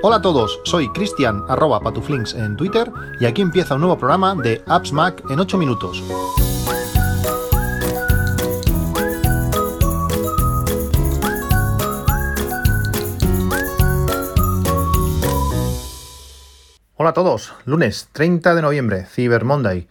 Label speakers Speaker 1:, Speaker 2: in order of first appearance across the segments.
Speaker 1: Hola a todos, soy Cristian arroba patuflinks en Twitter y aquí empieza un nuevo programa de Apps Mac en 8 minutos. Hola a todos, lunes 30 de noviembre, Cyber Monday.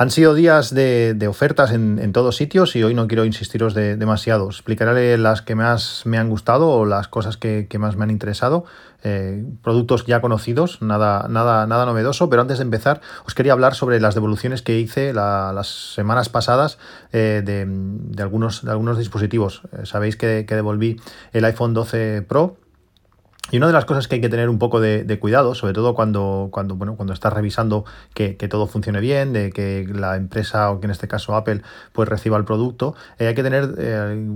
Speaker 1: Han sido días de, ofertas en, todos sitios y hoy no quiero insistiros demasiado. Explicaré las que más me han gustado o las cosas que, más me han interesado. Eh, productos ya conocidos, nada, nada, nada novedoso, pero antes de empezar os quería hablar sobre las devoluciones que hice las semanas pasadas eh, de, algunos, de algunos dispositivos. Eh, sabéis que, que devolví el iPhone 12 Pro y una de las cosas que hay que tener un poco de, cuidado, sobre todo cuando, cuando, bueno, cuando estás revisando que, todo funcione bien, de que la empresa, o que en este caso Apple, pues reciba el producto, eh, hay que tener, eh,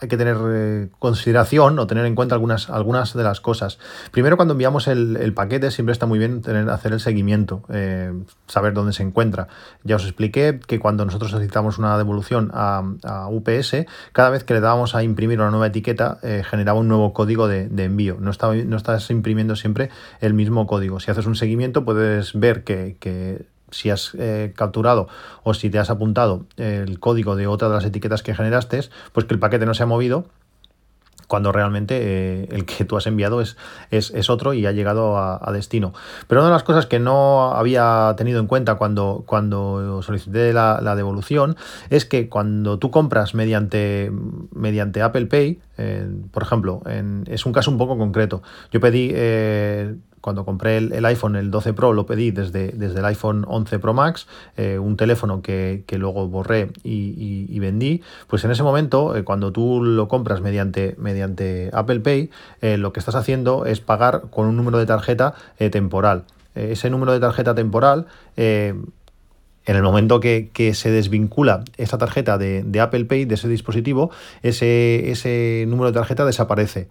Speaker 1: hay que tener eh, consideración o tener en cuenta algunas, algunas de las cosas. Primero, cuando enviamos el, paquete, siempre está muy bien tener, hacer el seguimiento, saber dónde se encuentra. Ya os expliqué que cuando nosotros solicitamos una devolución a, UPS, cada vez que le dábamos a imprimir una nueva etiqueta, generaba un nuevo código de, envío. No estás imprimiendo siempre el mismo código. Si haces un seguimiento puedes ver que, si has eh, capturado o si te has apuntado el código de otra de las etiquetas que generaste, pues que el paquete no se ha movido cuando realmente eh, el que tú has enviado es, es, otro y ha llegado a, destino. Pero una de las cosas que no había tenido en cuenta cuando, cuando solicité la, devolución es que cuando tú compras mediante, mediante Apple Pay, eh, por ejemplo, es un caso un poco concreto. Yo pedí eh, cuando compré el, iPhone, el 12 Pro, lo pedí desde, desde el iPhone 11 Pro Max, eh, un teléfono que, luego borré y, vendí, pues en ese momento, eh, cuando tú lo compras mediante, mediante Apple Pay, eh, lo que estás haciendo es pagar con un número de tarjeta temporal. ese número de tarjeta temporal en el momento que, se desvincula esta tarjeta de, de, Apple Pay, de ese dispositivo, ese, ese número de tarjeta desaparece.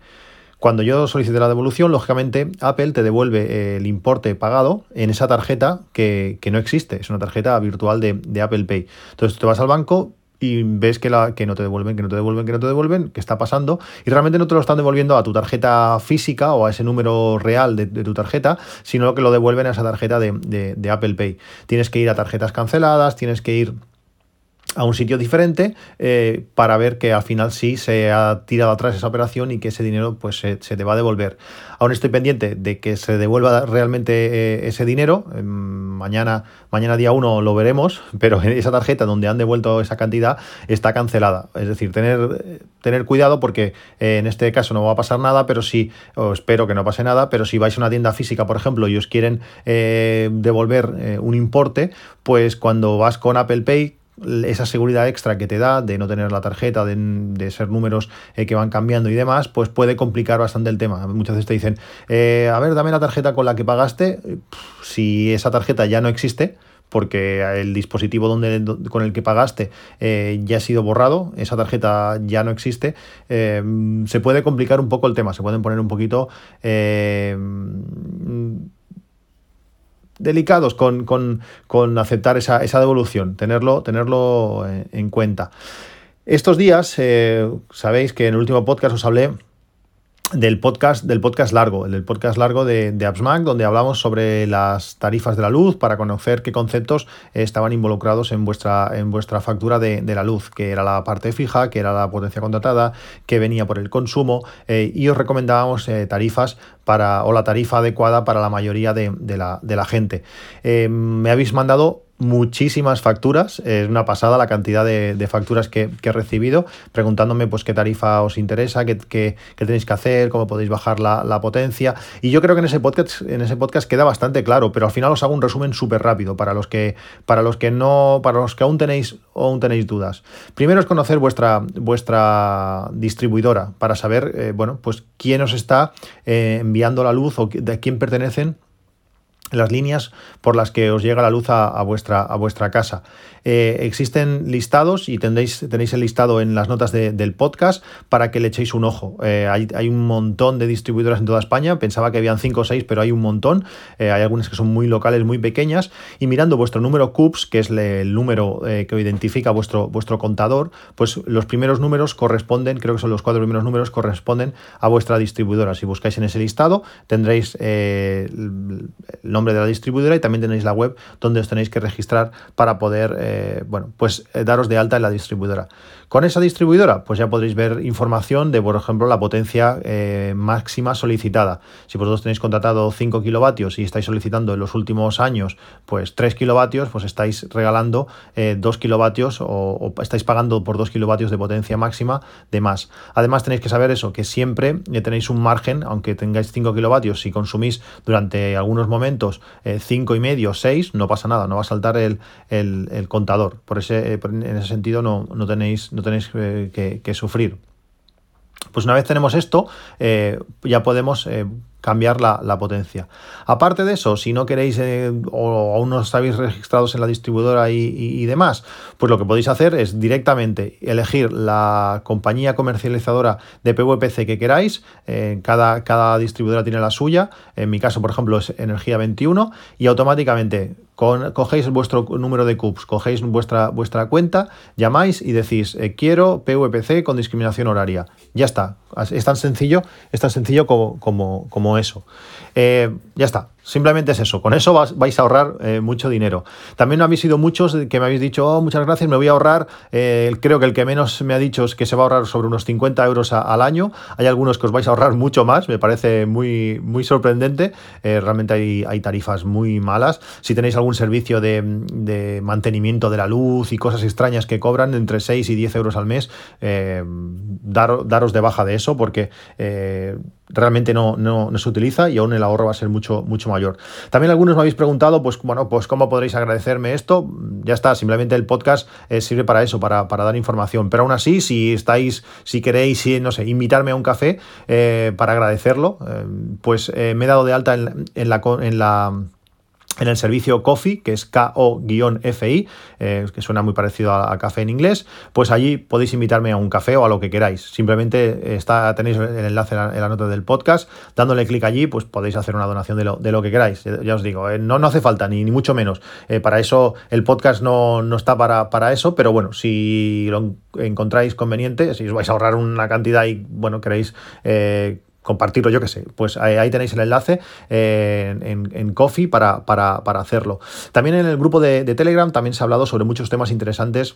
Speaker 1: Cuando yo solicité la devolución, lógicamente Apple te devuelve eh, el importe pagado en esa tarjeta que, no existe, es una tarjeta virtual de, Apple Pay. Entonces te vas al banco, y ves que, la, que no te devuelven, que no te devuelven, que no te devuelven, que está pasando, y realmente no te lo están devolviendo a tu tarjeta física o a ese número real de, tu tarjeta, sino que lo devuelven a esa tarjeta de, de, Apple Pay. Tienes que ir a tarjetas canceladas, tienes que ir a un sitio diferente eh, para ver que al final sí se ha tirado atrás esa operación y que ese dinero pues se, te va a devolver. Aún estoy pendiente de que se devuelva realmente eh, ese dinero. Em, mañana, mañana día 1 lo veremos, pero esa tarjeta donde han devuelto esa cantidad está cancelada. Es decir, tener, tener cuidado porque eh, en este caso no va a pasar nada, pero sí, o espero que no pase nada, pero si vais a una tienda física, por ejemplo, y os quieren devolver un importe, pues cuando vas con Apple Pay, esa seguridad extra que te da de no tener la tarjeta, de, ser números eh, que van cambiando y demás, pues puede complicar bastante el tema. Muchas veces te dicen, eh, a ver, dame la tarjeta con la que pagaste, si esa tarjeta ya no existe, porque el dispositivo donde, con el que pagaste eh, ya ha sido borrado, esa tarjeta ya no existe, se puede complicar un poco el tema, se pueden poner un poquito delicados con, aceptar esa, devolución, tenerlo, tenerlo eh, en cuenta. Estos días, eh, sabéis que en el último podcast os hablé del podcast, del podcast largo, el del podcast largo de, de AppsMac, donde hablamos sobre las tarifas de la luz para conocer qué conceptos estaban involucrados en vuestra, en vuestra factura de, la luz, que era la parte fija, que era la potencia contratada, que venía por el consumo, eh, y os recomendábamos eh, tarifas para, o la tarifa adecuada para la mayoría de, la, de la, gente. Eh, me habéis mandado muchísimas facturas, es una pasada la cantidad de, facturas que, he recibido, preguntándome pues qué tarifa os interesa, qué, tenéis que hacer, cómo podéis bajar la, potencia. Y yo creo que en ese podcast, en ese podcast queda bastante claro, pero al final os hago un resumen súper rápido para los que, para los que no, para los que aún tenéis, aún tenéis dudas. Primero es conocer vuestra, vuestra distribuidora para saber, eh, bueno, pues quién os está eh, enviando la luz o de quién pertenecen las líneas por las que os llega la luz a, vuestra, a vuestra casa. Eh, existen listados y tendréis, tenéis el listado en las notas del podcast para que le echéis un ojo. Eh, hay, un montón de distribuidoras en toda España, pensaba que habían 5 o 6, pero hay un montón. Eh, hay algunas que son muy locales, muy pequeñas. Y mirando vuestro número CUPS, que es el número que identifica vuestro, vuestro contador, pues los primeros números corresponden, creo que son los cuatro primeros números, corresponden a vuestra distribuidora. Si buscáis en ese listado, tendréis el nombre de la distribuidora y también tenéis la web donde os tenéis que registrar para poder, eh, bueno, pues eh, daros de alta en la distribuidora. Con esa distribuidora, pues ya podréis ver información de, por ejemplo, la potencia eh, máxima solicitada. Si vosotros tenéis contratado 5 kilovatios y estáis solicitando en los últimos años, pues 3 kilovatios, pues estáis regalando 2 kilovatios o, estáis pagando por 2 kilovatios de potencia máxima de más. Además, tenéis que saber eso, que siempre tenéis un margen, aunque tengáis 5 kilovatios, si consumís durante algunos momentos eh, cinco y medio, 6, no pasa nada, no va a saltar el, Por ese, eh, en ese sentido no, tenéis, no tenéis eh, que, sufrir. Pues una vez tenemos esto, ya podemos cambiar la, potencia. Aparte de eso, si no queréis eh, o aún no estáis registrados en la distribuidora y, demás, pues lo que podéis hacer es directamente elegir la compañía comercializadora de PVPC que queráis. Eh, cada, cada distribuidora tiene la suya. En mi caso, por ejemplo, es Energía 21 y automáticamente cogéis vuestro número de CUPS, cogéis vuestra, vuestra cuenta, llamáis y decís, eh, quiero PVPC con discriminación horaria. Ya está. Es tan sencillo, es tan sencillo como, como, como eso. Eh, ya está. Simplemente es eso. Con eso vais a ahorrar eh, mucho dinero. También habéis sido muchos que me habéis dicho, oh, muchas gracias, me voy a ahorrar. Eh, creo que el que menos me ha dicho es que se va a ahorrar sobre unos 50 euros al año. Hay algunos que os vais a ahorrar mucho más. Me parece muy, muy sorprendente. realmente hay, hay, tarifas muy malas. Si tenéis algún servicio de, mantenimiento de la luz y cosas extrañas que cobran entre 6 y 10 euros al mes, daros de baja de eso porque realmente no, no, se utiliza y aún el ahorro va a ser mucho, mucho mayor. También algunos me habéis preguntado, pues bueno, pues cómo podréis agradecerme esto. Ya está, simplemente el podcast eh, sirve para eso, para, dar información. Pero aún así, si estáis, si queréis, si, no sé, invitarme a un café eh, para agradecerlo, eh, pues me he dado de alta en la en el servicio Coffee, que es K-O-F-I, eh, que suena muy parecido a, café en inglés, pues allí podéis invitarme a un café o a lo que queráis. Simplemente está, tenéis el enlace en la, nota del podcast, dándole clic allí, pues podéis hacer una donación de lo, de lo que queráis. Ya os digo, eh, no, no hace falta, ni, ni mucho menos. Eh, para eso el podcast no, no está para, para, eso, pero bueno, si lo encontráis conveniente, si os vais a ahorrar una cantidad y bueno, queréis compartirlo, yo qué sé, pues ahí, tenéis el enlace eh, en, Coffee para, para, hacerlo. También en el grupo de, de Telegram también se ha hablado sobre muchos temas interesantes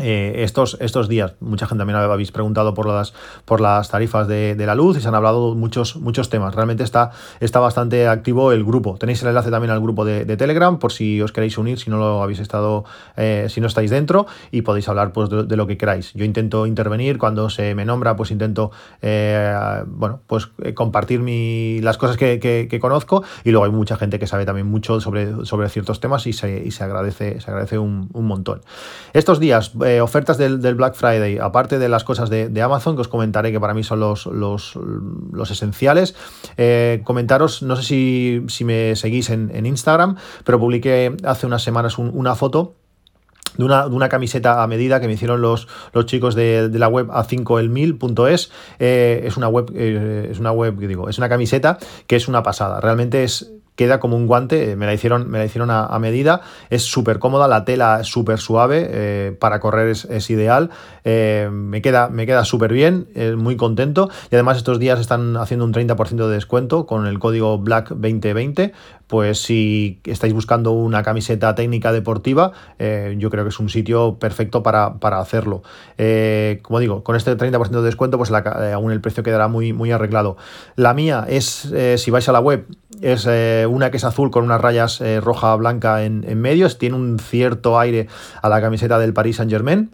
Speaker 1: eh, estos, estos días, mucha gente también habéis preguntado por las, por las tarifas de, la luz y se han hablado muchos, muchos temas. Realmente está, está bastante activo el grupo. Tenéis el enlace también al grupo de, Telegram por si os queréis unir, si no lo habéis estado, eh, si no estáis dentro y podéis hablar pues, de, lo que queráis. Yo intento intervenir cuando se me nombra, pues intento eh, bueno, pues compartir mi, las cosas que, conozco y luego hay mucha gente que sabe también mucho sobre, sobre ciertos temas y se, y se agradece, se agradece un, un montón. Estos días eh, ofertas del, Black Friday, aparte de las cosas de, Amazon, que os comentaré que para mí son los, los, esenciales, eh, comentaros, no sé si, si me seguís en, Instagram, pero publiqué hace unas semanas una foto de una, de una, camiseta a medida que me hicieron los, los chicos de, la web a5elmil.es. Eh, es una web, es una web, digo, es una camiseta que es una pasada. Realmente es queda como un guante, eh, me la hicieron, me la hicieron a, medida, es súper cómoda, la tela es súper suave, eh, para correr es, ideal, eh, me queda, me queda súper bien, muy contento. Y además estos días están haciendo un 30% de descuento con el código BLACK2020, pues si estáis buscando una camiseta técnica deportiva, yo creo que es un sitio perfecto para, hacerlo. como digo, con este 30% de descuento, pues aún el precio quedará muy, muy arreglado. La mía es, si vais a la web, es una que es azul con unas rayas eh, roja blanca en, en medio, tiene un cierto aire a la camiseta del Paris Saint Germain.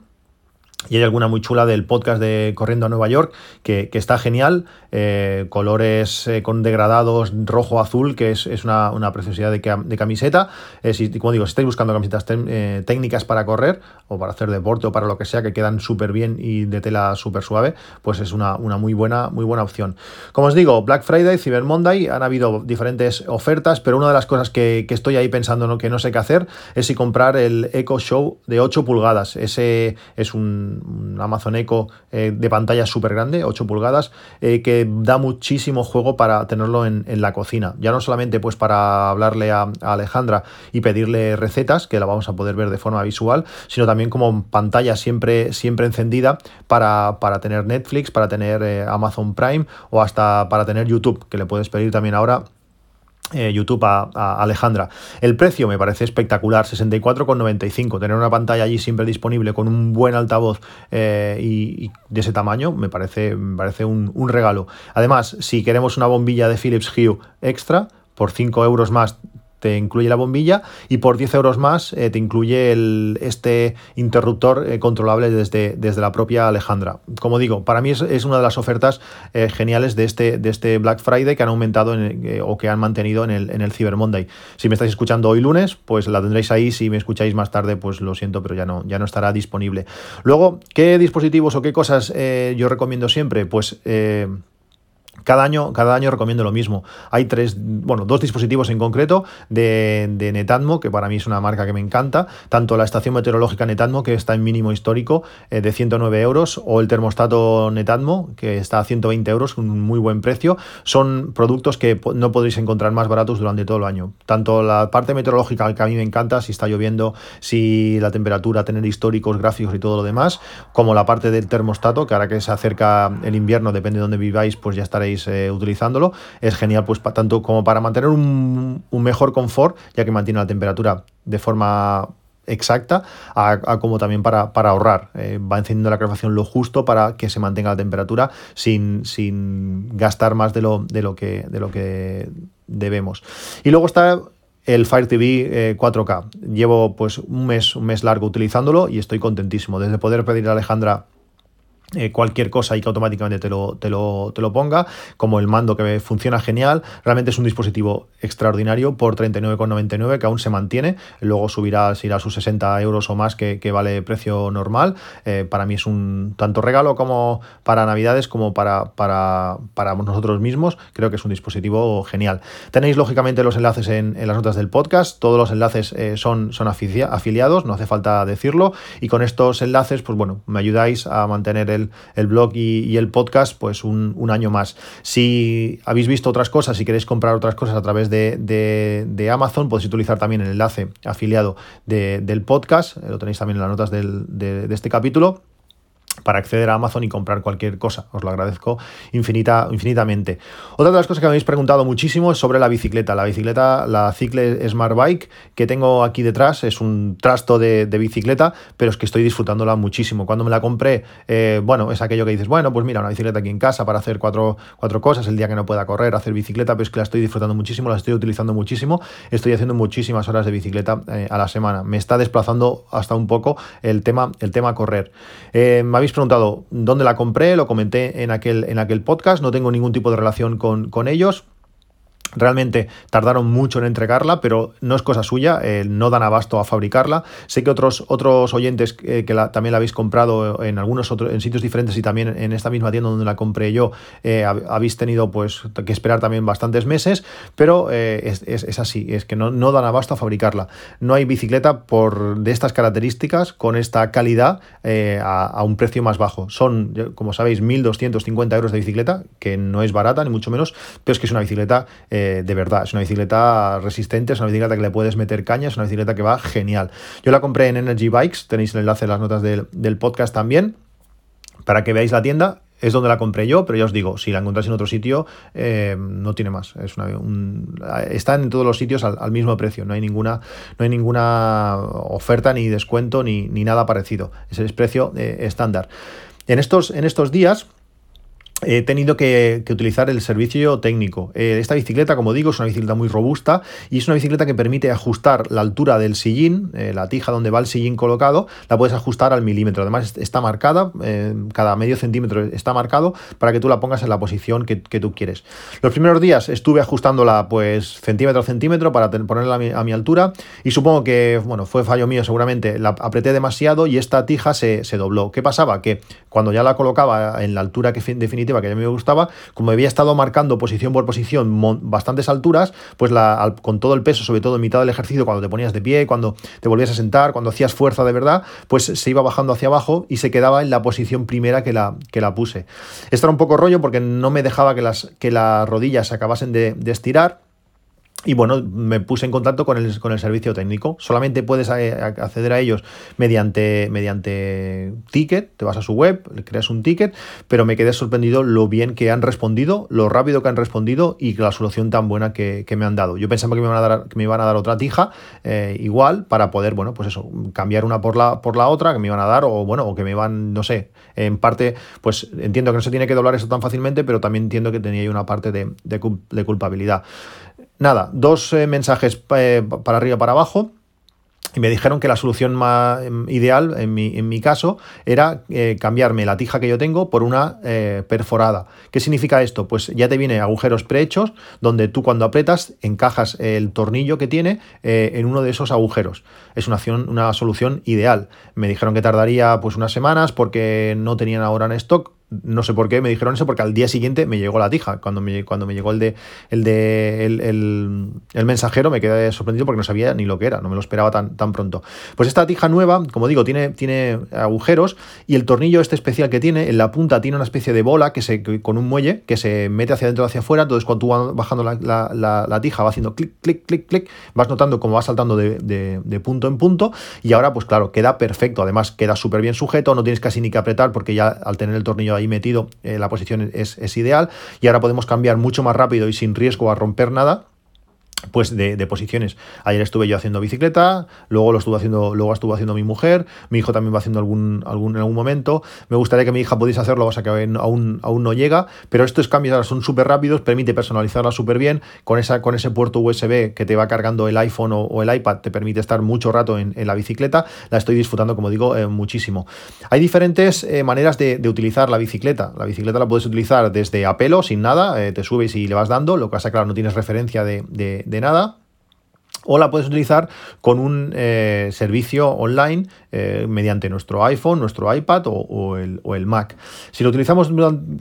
Speaker 1: Y hay alguna muy chula del podcast de Corriendo a Nueva York, que, está genial. Eh, colores eh, con degradados rojo-azul, que es, una, preciosidad de, camiseta. Eh, si, como digo, si estáis buscando camisetas técnicas para correr o para hacer deporte o para lo que sea, que quedan súper bien y de tela súper suave, pues es una, muy, buena, muy buena opción. Como os digo, Black Friday, Cyber Monday, han habido diferentes ofertas, pero una de las cosas que, estoy ahí pensando que no sé qué hacer es si comprar el Echo Show de 8 pulgadas. Ese es un un Amazon Echo eh, de pantalla súper grande, 8 pulgadas, eh, que da muchísimo juego para tenerlo en, la cocina. Ya no solamente pues para hablarle a, Alejandra y pedirle recetas, que la vamos a poder ver de forma visual, sino también como pantalla siempre, siempre encendida para, para tener Netflix, para tener eh, Amazon Prime o hasta para tener YouTube, que le puedes pedir también ahora eh, YouTube a, Alejandra. El precio me parece espectacular, 64,95. Tener una pantalla allí siempre disponible con un buen altavoz eh, y, de ese tamaño me parece, parece un, un, regalo. Además, si queremos una bombilla de Philips Hue extra, por 5 euros más te incluye la bombilla y por 10 euros más eh, te incluye el, este interruptor eh, controlable desde, desde la propia Alejandra. Como digo, para mí es, una de las ofertas eh, geniales de este, de este Black Friday que han aumentado o que han mantenido en el, en el Cyber Monday. Si me estáis escuchando hoy lunes, pues la tendréis ahí. Si me escucháis más tarde, pues lo siento, pero ya no, ya no estará disponible. Luego, ¿qué dispositivos o qué cosas yo recomiendo siempre? Pues cada año, cada año recomiendo lo mismo. Hay tres, bueno, dos dispositivos en concreto de, Netatmo, que para mí es una marca que me encanta. Tanto la estación meteorológica Netatmo, que está en mínimo histórico eh, de 109 euros, o el termostato Netatmo, que está a 120 euros, un muy buen precio. Son productos que no podréis encontrar más baratos durante todo el año. Tanto la parte meteorológica, que a mí me encanta, si está lloviendo, si la temperatura, tener históricos, gráficos y todo lo demás, como la parte del termostato, que ahora que se acerca el invierno, depende de dónde viváis, pues ya estaréis eh, utilizándolo. Es genial pues tanto como para mantener un, mejor confort, ya que mantiene la temperatura de forma exacta como también para, ahorrar. Eh, va encendiendo la calefacción lo justo para que se mantenga la temperatura sin, sin gastar más de lo, de, lo que, de lo que debemos. Y luego está el Fire TV 4K. Llevo pues un mes, un mes largo utilizándolo y estoy contentísimo. Desde poder pedir a Alejandra eh, cualquier cosa y que automáticamente te lo, te, lo, te lo, ponga, como el mando que funciona genial. Realmente es un dispositivo extraordinario por 39,99 que aún se mantiene. Luego subirá, irá a sus 60 euros o más que, vale precio normal. Eh, para mí es un tanto regalo como para Navidades como para, para, para, nosotros mismos. Creo que es un dispositivo genial. Tenéis lógicamente los enlaces en, las notas del podcast. Todos los enlaces eh, son, son afiliados, no hace falta decirlo. Y con estos enlaces, pues bueno, me ayudáis a mantener el el, blog y, el podcast, pues un, año más. Si habéis visto otras cosas, si queréis comprar otras cosas a través de, Amazon, podéis utilizar también el enlace afiliado del podcast, lo tenéis también en las notas de este capítulo para acceder a Amazon y comprar cualquier cosa. Os lo agradezco infinita, infinitamente. Otra de las cosas que me habéis preguntado muchísimo es sobre la bicicleta. La bicicleta, la Cicle Smart Bike que tengo aquí detrás, es un trasto de, bicicleta, pero es que estoy disfrutándola muchísimo. Cuando me la compré, eh, bueno, es aquello que dices, bueno, pues mira, una bicicleta aquí en casa para hacer cuatro, cuatro cosas, el día que no pueda correr, hacer bicicleta, pero es que la estoy disfrutando muchísimo, la estoy utilizando muchísimo, estoy haciendo muchísimas horas de bicicleta eh, a la semana. Me está desplazando hasta un poco el tema, el tema correr. Eh, me habéis preguntado dónde la compré, lo comenté en aquel, en aquel podcast, no tengo ningún tipo de relación con, con ellos. Realmente tardaron mucho en entregarla, pero no es cosa suya, eh, no dan abasto a fabricarla. Sé que otros, otros oyentes eh, que también la habéis comprado en algunos otros en sitios diferentes y también en esta misma tienda donde la compré yo, eh, habéis tenido pues que esperar también bastantes meses, pero es, así, es que no, no, dan abasto a fabricarla. No hay bicicleta por de estas características, con esta calidad, a, a, un precio más bajo. Son, como sabéis, 1.250 euros de bicicleta, que no es barata, ni mucho menos, pero es que es una bicicleta de verdad. Es una bicicleta resistente, es una bicicleta que le puedes meter caña, es una bicicleta que va genial. Yo la compré en Energy Bikes, tenéis el enlace en las notas del, podcast también, para que veáis la tienda es donde la compré yo, pero ya os digo, si la encontráis en otro sitio, eh, no tiene más. Es una, está en todos los sitios al, mismo precio, no hay ninguna, no hay ninguna oferta ni descuento ni, nada parecido. Es el precio eh, estándar. En estos, en estos días he tenido que, utilizar el servicio técnico. Eh, esta bicicleta, como digo, es una bicicleta muy robusta y es una bicicleta que permite ajustar la altura del sillín, eh, la tija donde va el sillín colocado, la puedes ajustar al milímetro. Además, está marcada, eh, cada medio centímetro está marcado para que tú la pongas en la posición que, tú quieres. Los primeros días estuve ajustándola pues centímetro a centímetro para ponerla a mi, altura y supongo que, bueno, fue fallo mío seguramente, la apreté demasiado y esta tija se, se dobló. ¿Qué pasaba? Que cuando ya la colocaba en la altura que definitiva que a mí me gustaba, como había estado marcando posición por posición bastantes alturas, pues con todo el peso, sobre todo en mitad del ejercicio, cuando te ponías de pie, cuando te volvías a sentar, cuando hacías fuerza de verdad, pues se iba bajando hacia abajo y se quedaba en la posición primera que la, que la puse. Esto era un poco rollo porque no me dejaba que las, que las rodillas se acabasen de estirar y bueno, me puse en contacto con el, con el servicio técnico. Solamente puedes eh, acceder a ellos mediante, mediante ticket, te vas a su web, creas un ticket, pero me quedé sorprendido lo bien que han respondido, lo rápido que han respondido y la solución tan buena que, me han dado. Yo pensaba que me iban a dar, que me iban a dar otra tija eh, igual para poder, bueno, pues eso, cambiar una por la, por la otra que me iban a dar o bueno, o que me iban, no sé, en parte, pues entiendo que no se tiene que doblar eso tan fácilmente, pero también entiendo que tenía una parte de, de culpabilidad. Nada, dos eh, mensajes eh, para arriba para abajo. Y me dijeron que la solución más em, ideal, en mi, en mi caso, era eh, cambiarme la tija que yo tengo por una perforada. ¿Qué significa esto? Pues ya te viene agujeros prehechos, donde tú cuando apretas encajas el tornillo que tiene en uno de esos agujeros. Es una, una solución ideal. Me dijeron que tardaría pues unas semanas porque no tenían ahora en stock no sé por qué me dijeron eso, porque al día siguiente me llegó la tija. Cuando me, cuando me llegó el de el de el, mensajero, me quedé sorprendido porque no sabía ni lo que era, no me lo esperaba tan, tan pronto. Pues esta tija nueva, como digo, tiene, tiene agujeros y el tornillo este especial que tiene, en la punta tiene una especie de bola que se, con un muelle que se mete hacia adentro o hacia afuera. Entonces, cuando tú vas bajando la, tija, va haciendo clic, clic, clic, clic, vas notando cómo va saltando de, de punto en punto. Y ahora, pues claro, queda perfecto. Además, queda súper bien sujeto, no tienes casi ni que apretar porque ya al tener el tornillo ahí metido, eh, la posición es ideal. Y ahora podemos cambiar mucho más rápido y sin riesgo a romper nada pues de, posiciones. Ayer estuve yo haciendo bicicleta, luego lo estuvo haciendo, luego estuvo haciendo mi mujer, mi hijo también va haciendo algún, algún en algún momento. Me gustaría que mi hija pudiese hacerlo, o que aún, aún no llega, pero estos cambios ahora son súper rápidos, permite personalizarla súper bien. Con, esa, con ese puerto USB que te va cargando el iPhone o, el iPad, te permite estar mucho rato en, la bicicleta. La estoy disfrutando, como digo, eh, muchísimo. Hay diferentes eh, maneras de, utilizar la bicicleta. La bicicleta la puedes utilizar desde a pelo, sin nada, eh, te subes y le vas dando, lo que pasa, claro, no tienes referencia de de nada o la puedes utilizar con un eh, servicio online eh, mediante nuestro iPhone, nuestro iPad o, el, Mac. Si lo utilizamos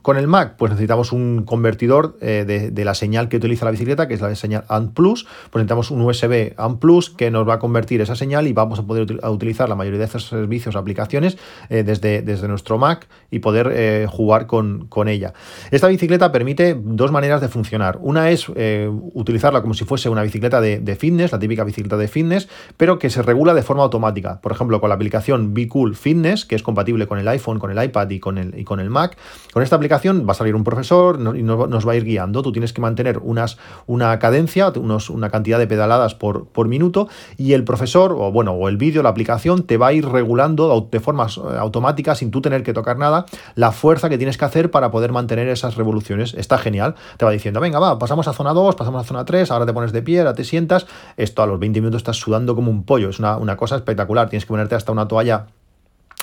Speaker 1: con el Mac, pues necesitamos un convertidor eh, de, la señal que utiliza la bicicleta, que es la señal ANT Plus, pues necesitamos un USB ANT Plus que nos va a convertir esa señal y vamos a poder utilizar la mayoría de estos servicios o aplicaciones desde, desde nuestro Mac y poder jugar con, con, ella. Esta bicicleta permite dos maneras de funcionar. Una es utilizarla como si fuese una bicicleta de fitness, la típica bicicleta de fitness, pero que se regula de forma automática. Por ejemplo, con la aplicación Be Cool Fitness, que es compatible con el iPhone, con el iPad y con el, y con el Mac. Con esta aplicación va a salir un profesor y nos va a ir guiando. Tú tienes que mantener unas, una cadencia, unos, una cantidad de pedaladas por, por minuto y el profesor, o bueno, o el vídeo, la aplicación, te va a ir regulando de forma eh, automática, sin tú tener que tocar nada, la fuerza que tienes que hacer para poder mantener esas revoluciones. Está genial. Te va diciendo, venga, va, pasamos a zona 2, pasamos a zona 3, ahora te pones de pie, ahora te sientas esto a los 20 minutos estás sudando como un pollo. Es una, una cosa espectacular. Tienes que ponerte hasta una toalla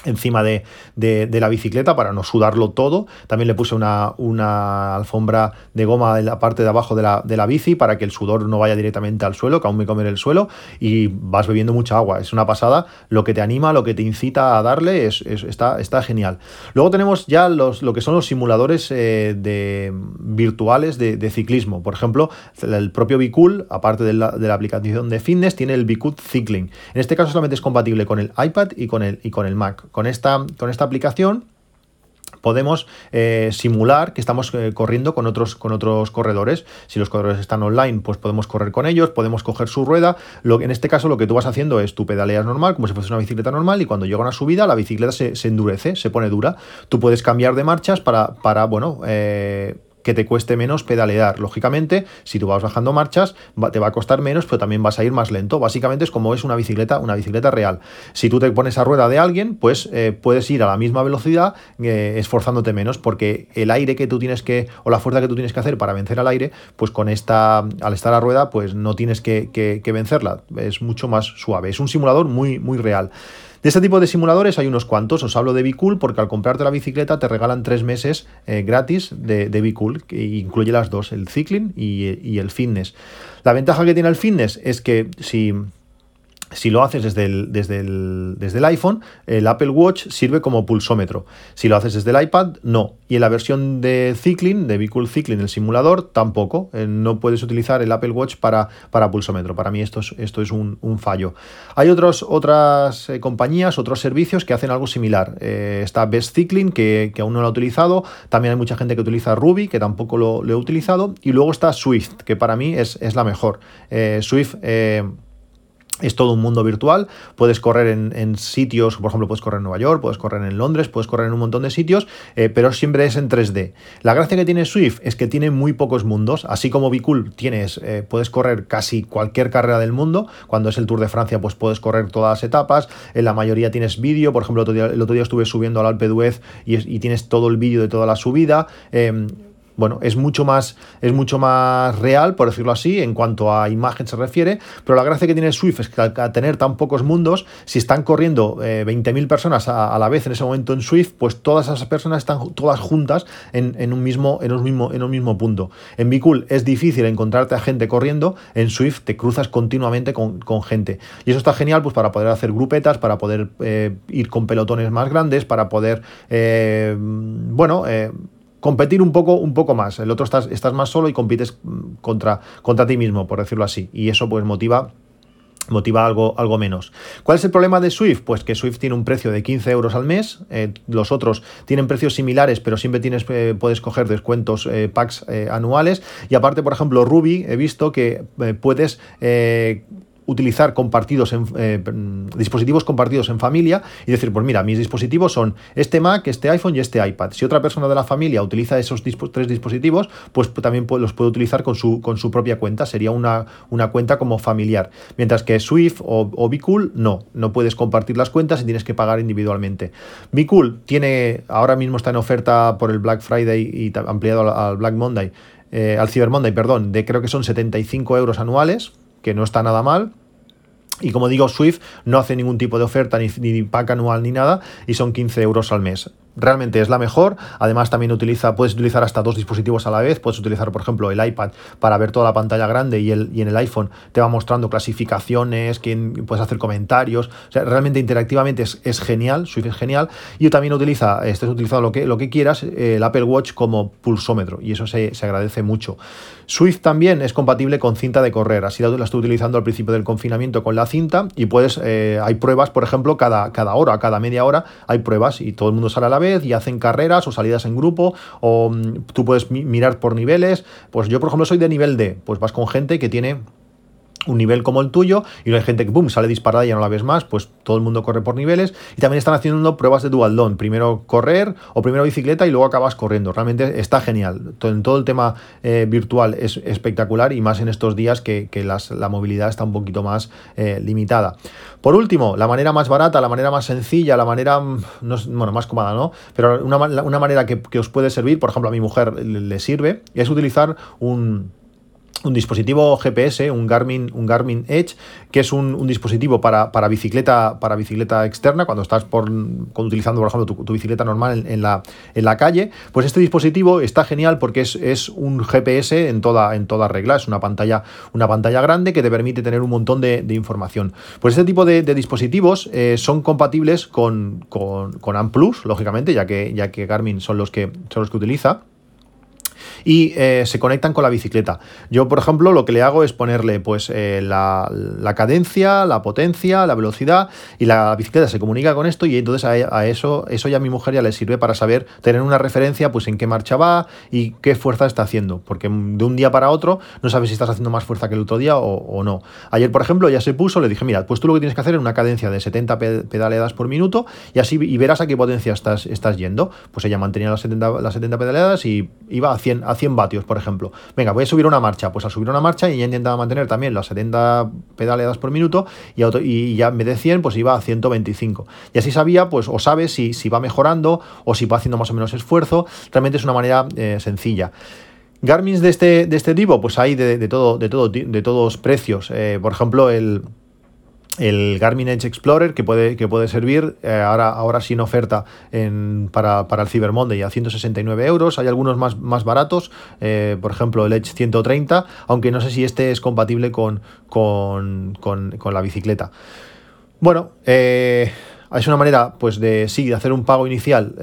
Speaker 1: encima de, la bicicleta para no sudarlo todo. También le puse una, una, alfombra de goma en la parte de abajo de la, de la, bici para que el sudor no vaya directamente al suelo, que aún me comer el suelo y vas bebiendo mucha agua. Es una pasada. Lo que te anima, lo que te incita a darle, es, está, está genial. Luego tenemos ya los, lo que son los simuladores eh, de, virtuales de, ciclismo. Por ejemplo, el propio Bicool, aparte de la, de la aplicación de fitness, tiene el Bicool Cycling. En este caso solamente es compatible con el iPad y con el, y con el Mac con esta, con esta aplicación podemos eh, simular que estamos eh, corriendo con otros, con otros corredores. Si los corredores están online, pues podemos correr con ellos, podemos coger su rueda. Lo, en este caso, lo que tú vas haciendo es tu pedaleas normal, como si fuese una bicicleta normal, y cuando llega una subida, la bicicleta se, endurece, se pone dura. Tú puedes cambiar de marchas para, para bueno, eh, que te cueste menos pedalear. Lógicamente, si tú vas bajando marchas, te va a costar menos, pero también vas a ir más lento. Básicamente es como es una bicicleta, una bicicleta real. Si tú te pones a rueda de alguien, pues eh, puedes ir a la misma velocidad eh, esforzándote menos, porque el aire que tú tienes que, o la fuerza que tú tienes que hacer para vencer al aire, pues con esta, al estar a rueda, pues no tienes que, que vencerla. Es mucho más suave. Es un simulador muy, muy real. De este tipo de simuladores hay unos cuantos. Os hablo de Bicool porque al comprarte la bicicleta te regalan tres meses eh, gratis de, de Bicool, que incluye las dos, el cycling y, y el fitness. La ventaja que tiene el fitness es que si si lo haces desde el, desde, el, desde el, iPhone, el Apple Watch sirve como pulsómetro. Si lo haces desde el iPad, no. Y en la versión de Cycling, de Vehicle Cycling, el simulador, tampoco. Eh, no puedes utilizar el Apple Watch para, para pulsómetro. Para mí esto es, esto es un, fallo. Hay otros, otras eh, compañías, otros servicios que hacen algo similar. Eh, está Best Cycling, que, aún no lo ha utilizado. También hay mucha gente que utiliza Ruby, que tampoco lo, he utilizado. Y luego está Swift, que para mí es, es la mejor. Swift es todo un mundo virtual, puedes correr en, sitios, por ejemplo, puedes correr en Nueva York, puedes correr en Londres, puedes correr en un montón de sitios, eh, pero siempre es en 3D. La gracia que tiene Swift es que tiene muy pocos mundos, así como Bicool tienes, eh, puedes correr casi cualquier carrera del mundo, cuando es el Tour de Francia pues puedes correr todas las etapas, en la mayoría tienes vídeo, por ejemplo, el otro día, estuve subiendo al Alpe d'Huez y, tienes todo el vídeo de toda la subida. Em, bueno, es mucho más, es mucho más real, por decirlo así, en cuanto a imagen se refiere, pero la gracia que tiene Swift es que al tener tan pocos mundos, si están corriendo 20.000 eh, personas a, la vez en ese momento en Swift, pues todas esas personas están todas juntas en, un, mismo, en, un, mismo, en un mismo punto. En Bicool es difícil encontrarte a gente corriendo, en Swift te cruzas continuamente con, gente. Y eso está genial pues para poder hacer grupetas, para poder eh, ir con pelotones más grandes, para poder, eh, bueno, competir un poco, un poco más. El otro estás, estás más solo y compites mm, contra, contra ti mismo, por decirlo así. Y eso pues motiva motiva algo, algo menos. ¿Cuál es el problema de Swift? Pues que Swift tiene un precio de 15 euros al mes, eh, los otros tienen precios similares, pero siempre tienes, eh, puedes coger descuentos eh, packs anuales, y aparte, por ejemplo, Ruby, he visto que puedes utilizar compartidos en, eh, dispositivos compartidos en familia y decir, pues mira, mis dispositivos son este Mac, este iPhone y este iPad. Si otra persona de la familia utiliza esos tres dispositivos, pues también los puede utilizar con su, con su propia cuenta. Sería una, una cuenta como familiar. Mientras que Swift o, o Bicool, no, no puedes compartir las cuentas y tienes que pagar individualmente. Bicool tiene, ahora mismo está en oferta por el Black Friday y ampliado al, Black Monday, eh, al Cyber Monday, perdón, de creo que son 75 euros anuales, que no está nada mal. Y como digo, Swift no hace ningún tipo de oferta, ni, ni pack anual, ni nada, y son 15 euros al mes realmente es la mejor. Además, también utiliza, puedes utilizar hasta dos dispositivos a la vez. Puedes utilizar, por ejemplo, el iPad para ver toda la pantalla grande y, el, y en el iPhone te va mostrando clasificaciones, quién, puedes hacer comentarios. O sea, realmente interactivamente es, genial, Swift es genial. Y también utiliza, estés utilizando lo que, lo que quieras, el Apple Watch como pulsómetro y eso se, se agradece mucho. Swift también es compatible con cinta de correr. Así la estoy utilizando al principio del confinamiento con la cinta y puedes, eh, hay pruebas, por ejemplo, cada, cada hora, cada media hora hay pruebas y todo el mundo sale a la vez y hacen carreras o salidas en grupo o mm, tú puedes mirar por niveles. Pues yo, por ejemplo, soy de nivel D, pues vas con gente que tiene un nivel como el tuyo y hay gente que boom, sale disparada y ya no la ves más, pues todo el mundo corre por niveles. Y también están haciendo pruebas de dual don, primero correr o primero bicicleta y luego acabas corriendo, realmente está genial, en todo el tema eh, virtual es espectacular y más en estos días que, la movilidad está un poquito más eh, limitada. Por último, la manera más barata, la manera más sencilla, la manera, mm, bueno, más cómoda, ¿no? Pero una, manera que, os puede servir, por ejemplo a mi mujer le sirve, es utilizar un un dispositivo GPS, un Garmin, un Garmin Edge, que es un, dispositivo para, para, bicicleta, para bicicleta externa, cuando estás por, utilizando, por ejemplo, tu, bicicleta normal en, la, en la calle, pues este dispositivo está genial porque es, un GPS en toda, en regla, es una pantalla, una pantalla grande que te permite tener un montón de, información. Pues este tipo de, dispositivos eh, son compatibles con, con, con AMPlus, lógicamente, ya que, ya que Garmin son los que, son los que utiliza y eh, se conectan con la bicicleta. Yo, por ejemplo, lo que le hago es ponerle pues eh, la, cadencia, la potencia, la velocidad y la bicicleta se comunica con esto y entonces a, eso, eso ya a mi mujer ya le sirve para saber tener una referencia pues en qué marcha va y qué fuerza está haciendo, porque de un día para otro no sabes si estás haciendo más fuerza que el otro día o, no. Ayer, por ejemplo, ya se puso, le dije, mira, pues tú lo que tienes que hacer es una cadencia de 70 pedaleadas por minuto y así y verás a qué potencia estás, estás yendo. Pues ella mantenía las 70, las 70 pedaleadas y iba a 100, a 100 vatios, por ejemplo. Venga, voy a subir una marcha. Pues al subir una marcha y ya intentaba mantener también las 70 pedaleadas por minuto y, ya en vez de 100, pues iba a 125. Y así sabía, pues, o sabe si, si va mejorando o si va haciendo más o menos esfuerzo. Realmente es una manera eh, sencilla. Garmin de este, de este tipo, pues hay de, todo, de, de todos precios. Eh, por ejemplo, el, el Garmin Edge Explorer que puede, que puede servir eh, ahora, sin oferta para, el Cyber Monday a 169 euros. Hay algunos más, más baratos, eh, por ejemplo el Edge 130, aunque no sé si este es compatible con, con, con la bicicleta. Bueno, eh, es una manera, pues, de sí, de hacer un pago inicial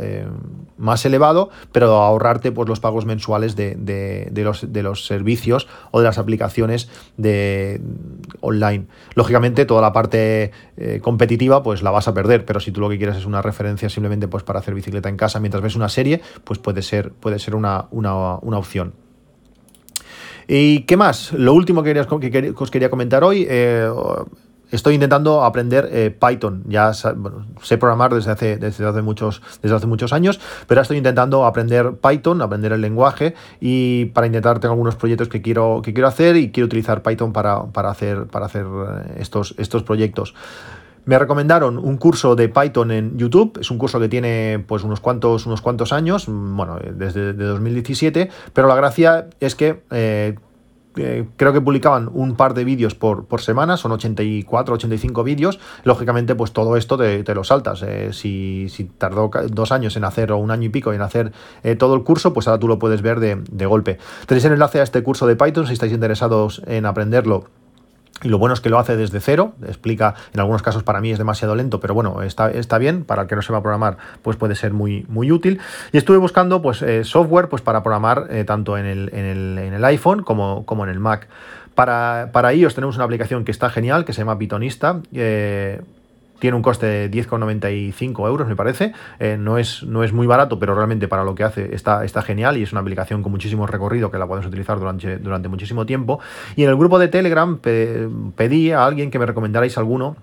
Speaker 1: más elevado, pero ahorrarte pues, los pagos mensuales de, los, de los servicios o de las aplicaciones de online. Lógicamente, toda la parte eh, competitiva, pues la vas a perder, pero si tú lo que quieres es una referencia simplemente pues, para hacer bicicleta en casa mientras ves una serie, pues puede ser, puede ser una, opción. ¿Y qué más? Lo último que, os quería comentar hoy, eh, estoy intentando aprender eh, Python. Ya sé programar desde hace, desde, hace muchos, desde hace muchos años, pero estoy intentando aprender Python, aprender el lenguaje y para intentar tengo algunos proyectos que quiero, que quiero hacer y quiero utilizar Python para, hacer, para hacer eh, estos, estos proyectos. Me recomendaron un curso de Python en YouTube, es un curso que tiene pues unos cuantos, unos cuantos años, bueno, desde 2017, pero la gracia es que eh, creo que publicaban un par de vídeos por, por, semana, son 84, 85 vídeos. Lógicamente, pues todo esto te, lo saltas. Eh, si, si, tardó dos años en hacer o un año y pico en hacer eh, todo el curso, pues ahora tú lo puedes ver de, de golpe. Tenéis el enlace a este curso de Python si estáis interesados en aprenderlo y lo bueno es que lo hace desde cero, explica, en algunos casos para mí es demasiado lento, pero bueno, está, está bien, para el que no se va a programar, pues puede ser muy, muy útil. Y estuve buscando pues, eh, software pues, para programar eh, tanto en el, en, el, en el, iPhone como, como en el Mac. Para, para iOS tenemos una aplicación que está genial, que se llama Pythonista. Eh, tiene un coste de 10,95 euros, me parece. Eh, no, es, no es muy barato, pero realmente para lo que hace está, está genial y es una aplicación con muchísimo recorrido que la podemos utilizar durante, durante muchísimo tiempo. Y en el grupo de Telegram pedí a alguien que me recomendarais alguno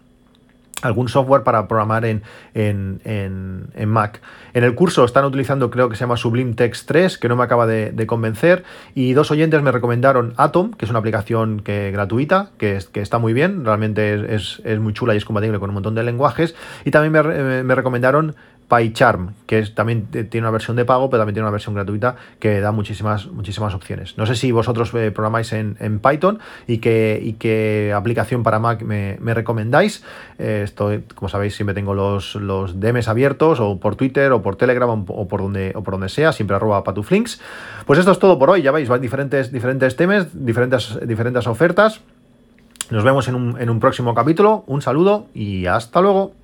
Speaker 1: algún software para programar en, en, Mac. En el curso están utilizando, creo que se llama Sublime Text 3, que no me acaba de, convencer, y dos oyentes me recomendaron Atom, que es una aplicación que, gratuita, que, que está muy bien, realmente es, muy chula y es compatible con un montón de lenguajes, y también me, me recomendaron PyCharm, que es, también tiene una versión de pago, pero también tiene una versión gratuita que da muchísimas, muchísimas opciones. No sé si vosotros eh, programáis en, Python y qué, y qué aplicación para Mac me, recomendáis. Eh, esto, como sabéis, siempre tengo los, los DMs abiertos o por Twitter o por Telegram o por donde, o por donde sea, siempre arroba patuflinks. Pues esto es todo por hoy, ya veis, diferentes, diferentes temas, diferentes, diferentes ofertas. Nos vemos en un, en un próximo capítulo. Un saludo y hasta luego.